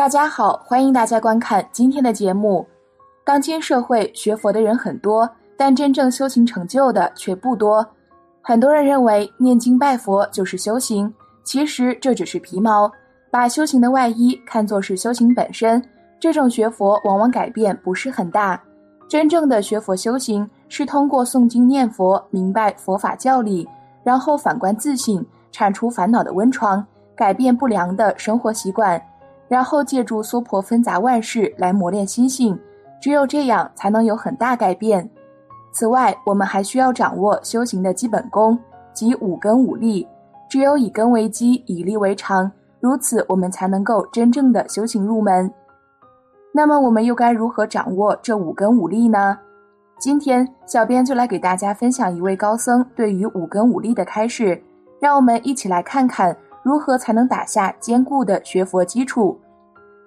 大家好，欢迎大家观看今天的节目。当今社会学佛的人很多，但真正修行成就的却不多。很多人认为念经拜佛就是修行，其实这只是皮毛。把修行的外衣看作是修行本身，这种学佛往往改变不是很大。真正的学佛修行是通过诵经念佛，明白佛法教理，然后反观自省，铲除烦恼的温床，改变不良的生活习惯。然后借助娑婆纷杂万事来磨练心性，只有这样才能有很大改变。此外，我们还需要掌握修行的基本功，即五根五力。只有以根为基，以力为常，如此我们才能够真正的修行入门。那么，我们又该如何掌握这五根五力呢？今天，小编就来给大家分享一位高僧对于五根五力的开示，让我们一起来看看。如何才能打下坚固的学佛基础？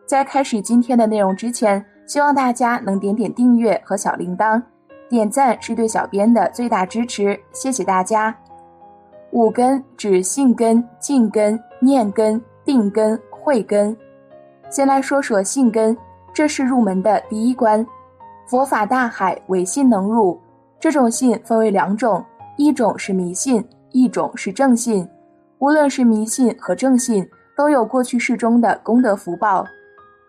在开始今天的内容之前，希望大家能点点订阅和小铃铛，点赞是对小编的最大支持，谢谢大家。五根指信根、静根、念根、定根、慧根。先来说说信根，这是入门的第一关。佛法大海，唯信能入。这种信分为两种，一种是迷信，一种是正信。无论是迷信和正信，都有过去世中的功德福报。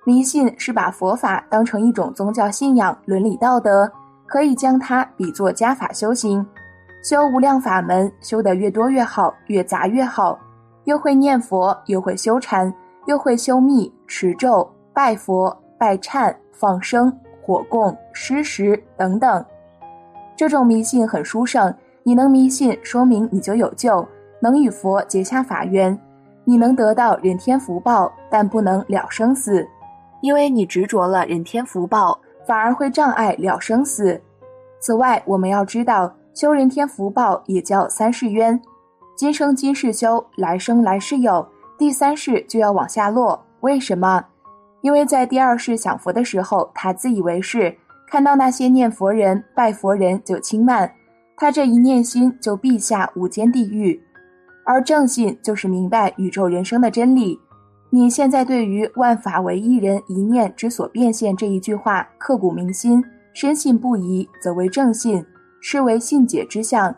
迷信是把佛法当成一种宗教信仰、伦理道德，可以将它比作加法修行。修无量法门，修得越多越好，越杂越好。又会念佛，又会修禅，又会修密、持咒、拜佛、拜忏、放生、火供、施食等等。这种迷信很殊胜，你能迷信，说明你就有救。能与佛结下法缘，你能得到人天福报，但不能了生死，因为你执着了人天福报，反而会障碍了生死。此外，我们要知道，修人天福报也叫三世冤，今生今世修，来生来世有，第三世就要往下落。为什么？因为在第二世享佛的时候，他自以为是，看到那些念佛人、拜佛人就轻慢，他这一念心就必下无间地狱。而正信就是明白宇宙人生的真理。你现在对于“万法为一人一念之所变现”这一句话刻骨铭心、深信不疑，则为正信，是为信解之相。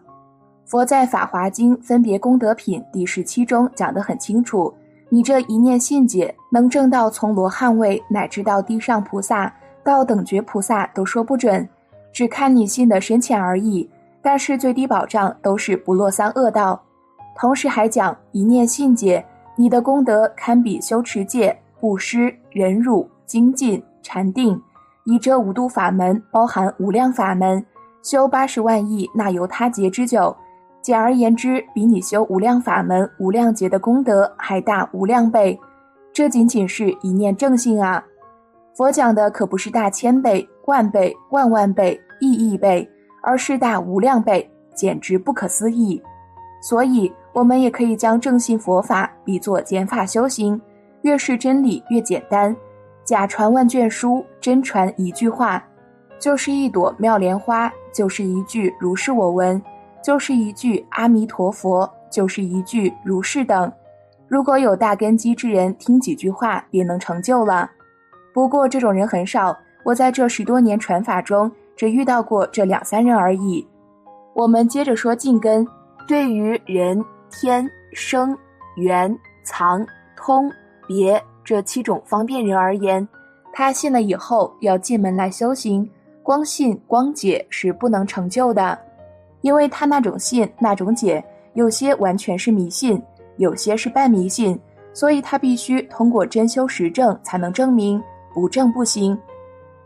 佛在《法华经·分别功德品》第十七中讲得很清楚：你这一念信解，能证到从罗汉位乃至到地上菩萨到等觉菩萨都说不准，只看你信的深浅而已。但是最低保障都是不落三恶道。同时还讲一念信解，你的功德堪比修持戒、布施、忍辱、精进、禅定，以这五度法门包含无量法门，修八十万亿那由他劫之久。简而言之，比你修无量法门、无量劫的功德还大无量倍。这仅仅是一念正信啊！佛讲的可不是大千倍、万倍、万万倍、亿亿倍，而是大无量倍，简直不可思议。所以。我们也可以将正信佛法比作减法修行，越是真理越简单。假传万卷书，真传一句话，就是一朵妙莲花，就是一句如是我闻，就是一句阿弥陀佛，就是一句如是等。如果有大根基之人听几句话便能成就了，不过这种人很少。我在这十多年传法中，只遇到过这两三人而已。我们接着说净根，对于人。天生缘藏通别这七种方便人而言，他信了以后要进门来修行，光信光解是不能成就的，因为他那种信那种解，有些完全是迷信，有些是半迷信，所以他必须通过真修实证才能证明，不证不行。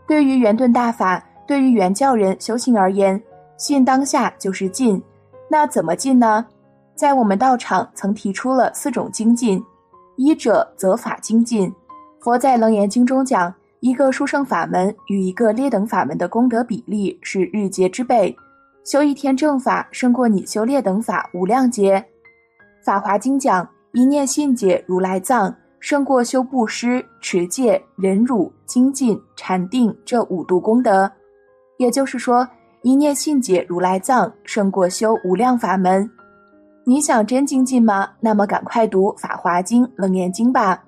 对于圆顿大法，对于圆教人修行而言，信当下就是进，那怎么进呢？在我们道场曾提出了四种精进，一者则法精进。佛在《楞严经》中讲，一个殊胜法门与一个劣等法门的功德比例是日劫之倍，修一天正法胜过你修劣等法无量劫。《法华经》讲，一念信解如来藏胜过修布施、持戒、忍辱、精进、禅定这五度功德。也就是说。一念信解如来藏，胜过修无量法门。你想真精进吗？那么赶快读《法华经》《楞严经》吧。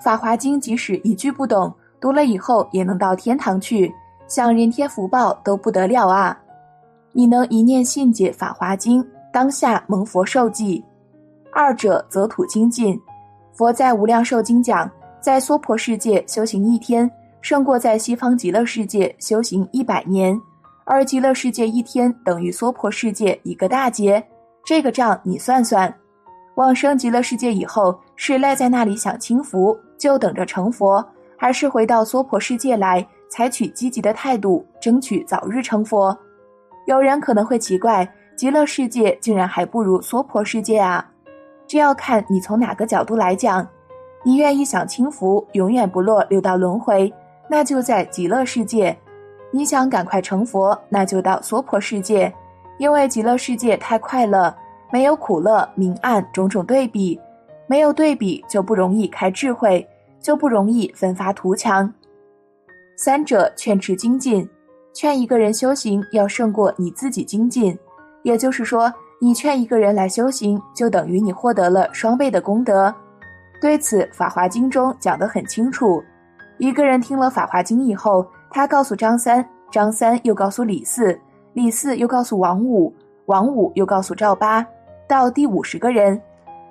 《法华经》即使一句不懂，读了以后也能到天堂去，享人天福报都不得了啊！你能一念信解《法华经》，当下蒙佛受记。二者则土精进。佛在《无量寿经》讲，在娑婆世界修行一天，胜过在西方极乐世界修行一百年。而极乐世界一天等于娑婆世界一个大劫，这个账你算算。往生极乐世界以后，是赖在那里享清福，就等着成佛，还是回到娑婆世界来，采取积极的态度，争取早日成佛？有人可能会奇怪，极乐世界竟然还不如娑婆世界啊？这要看你从哪个角度来讲。你愿意享清福，永远不落六道轮回，那就在极乐世界。你想赶快成佛，那就到娑婆世界，因为极乐世界太快乐，没有苦乐、明暗种种对比，没有对比就不容易开智慧，就不容易奋发图强。三者劝持精进，劝一个人修行要胜过你自己精进，也就是说，你劝一个人来修行，就等于你获得了双倍的功德。对此，《法华经》中讲得很清楚。一个人听了《法华经》以后。他告诉张三，张三又告诉李四，李四又告诉王五，王五又告诉赵八，到第五十个人，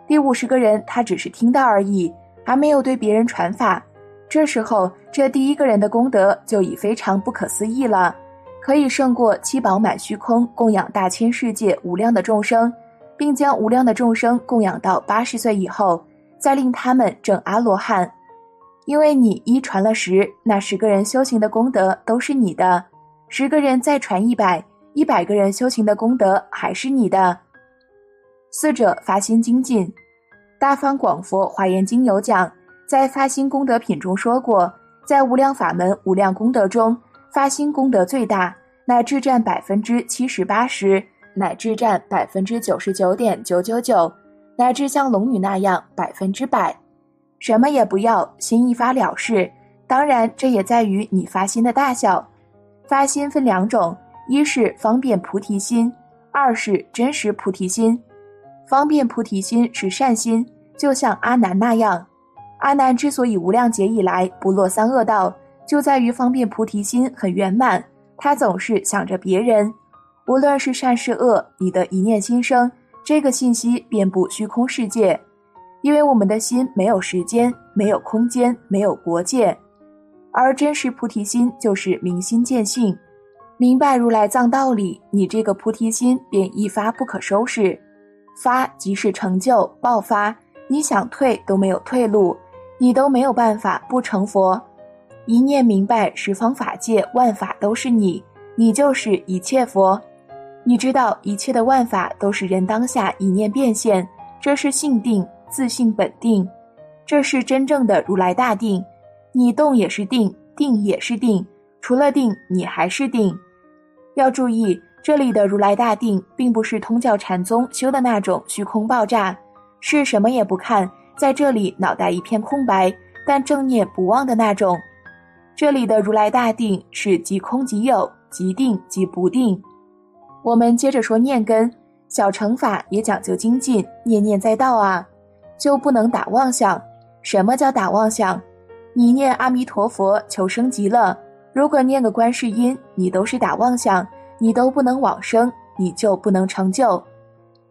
第五十个人他只是听到而已，还没有对别人传法。这时候，这第一个人的功德就已非常不可思议了，可以胜过七宝满虚空供养大千世界无量的众生，并将无量的众生供养到八十岁以后，再令他们证阿罗汉。因为你一传了十，那十个人修行的功德都是你的；十个人再传一百，一百个人修行的功德还是你的。四者发心精进，《大方广佛华严经》有讲，在发心功德品中说过，在无量法门无量功德中，发心功德最大，乃至占百分之七十八十，乃至占百分之九十九点九九九，乃至像龙女那样百分之百。什么也不要，心一发了事。当然，这也在于你发心的大小。发心分两种，一是方便菩提心，二是真实菩提心。方便菩提心是善心，就像阿难那样。阿难之所以无量劫以来不落三恶道，就在于方便菩提心很圆满。他总是想着别人，无论是善是恶，你的一念心生，这个信息遍布虚空世界。因为我们的心没有时间，没有空间，没有国界，而真实菩提心就是明心见性，明白如来藏道理，你这个菩提心便一发不可收拾，发即是成就爆发，你想退都没有退路，你都没有办法不成佛。一念明白十方法界万法都是你，你就是一切佛。你知道一切的万法都是人当下一念变现，这是性定。自信本定，这是真正的如来大定。你动也是定，定也是定，除了定，你还是定。要注意，这里的如来大定，并不是通教禅宗修的那种虚空爆炸，是什么也不看，在这里脑袋一片空白，但正念不忘的那种。这里的如来大定，是即空即有，即定即不定。我们接着说念根，小乘法也讲究精进，念念在道啊。就不能打妄想。什么叫打妄想？你念阿弥陀佛求生极乐，如果念个观世音，你都是打妄想，你都不能往生，你就不能成就。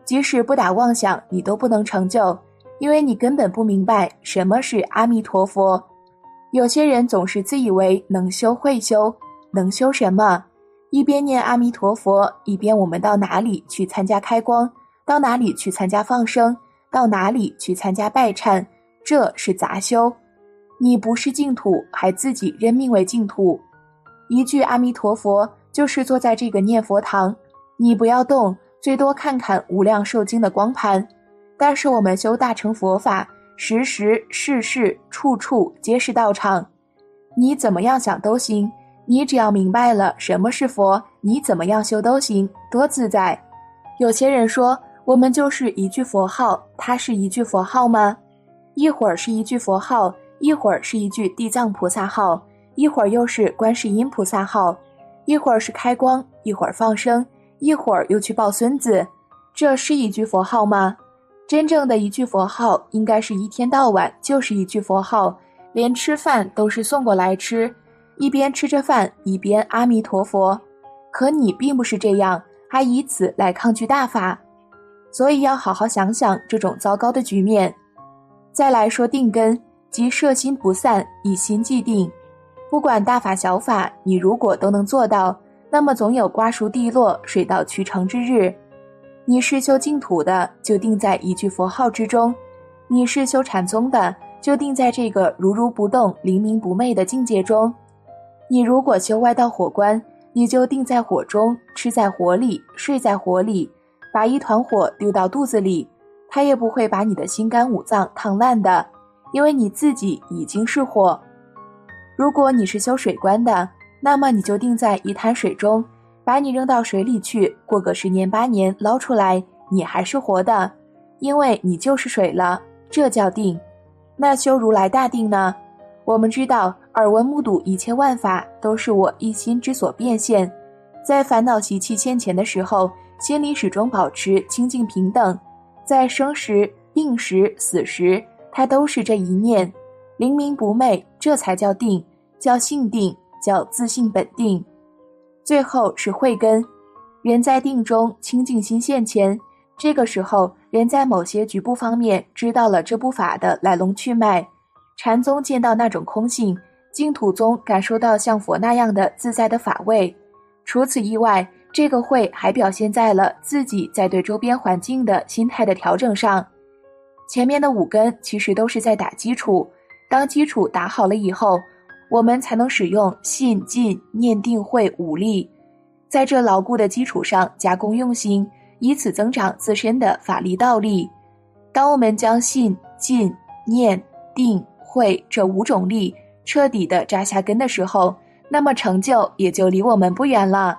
即使不打妄想，你都不能成就，因为你根本不明白什么是阿弥陀佛。有些人总是自以为能修会修，能修什么？一边念阿弥陀佛，一边我们到哪里去参加开光？到哪里去参加放生？到哪里去参加拜忏？这是杂修。你不是净土，还自己认命为净土。一句阿弥陀佛，就是坐在这个念佛堂，你不要动，最多看看无量寿经的光盘。但是我们修大乘佛法，时时事事处处皆是道场。你怎么样想都行，你只要明白了什么是佛，你怎么样修都行，多自在。有些人说，我们就是一句佛号，它是一句佛号吗？一会儿是一句佛号，一会儿是一句地藏菩萨号，一会儿又是观世音菩萨号，一会儿是开光，一会儿放生，一会儿又去抱孙子，这是一句佛号吗？真正的一句佛号，应该是一天到晚就是一句佛号，连吃饭都是送过来吃，一边吃着饭一边阿弥陀佛。可你并不是这样，还以此来抗拒大法，所以要好好想想这种糟糕的局面。再来说定根，即摄心不散，以心既定。不管大法小法，你如果都能做到，那么总有瓜熟蒂落、水到渠成之日。你是修净土的，就定在一句佛号之中；你是修禅宗的，就定在这个如如不动、灵明不昧的境界中。你如果修外道火关，你就定在火中，吃在火里，睡在火里，把一团火丢到肚子里，它也不会把你的心肝五脏烫烂的，因为你自己已经是火。如果你是修水关的，那么你就定在一滩水中。把你扔到水里去，过个十年八年捞出来，你还是活的，因为你就是水了，这叫定。那修如来大定呢？我们知道，耳闻目睹一切万法都是我一心之所变现，在烦恼习气现前的时候，心里始终保持清净平等，在生时、病时、死时，它都是这一念，灵明不昧，这才叫定，叫性定，叫自性本定。最后是慧根，人在定中清净心现前，这个时候人在某些局部方面知道了这部法的来龙去脉。禅宗见到那种空性，净土宗感受到像佛那样的自在的法味。除此以外，这个会还表现在了自己在对周边环境的心态的调整上。前面的五根其实都是在打基础，当基础打好了以后。我们才能使用信、进、念、定、慧五力，在这牢固的基础上加工用心，以此增长自身的法力道力。当我们将信、进、念、定、慧这五种力彻底的扎下根的时候，那么成就也就离我们不远了。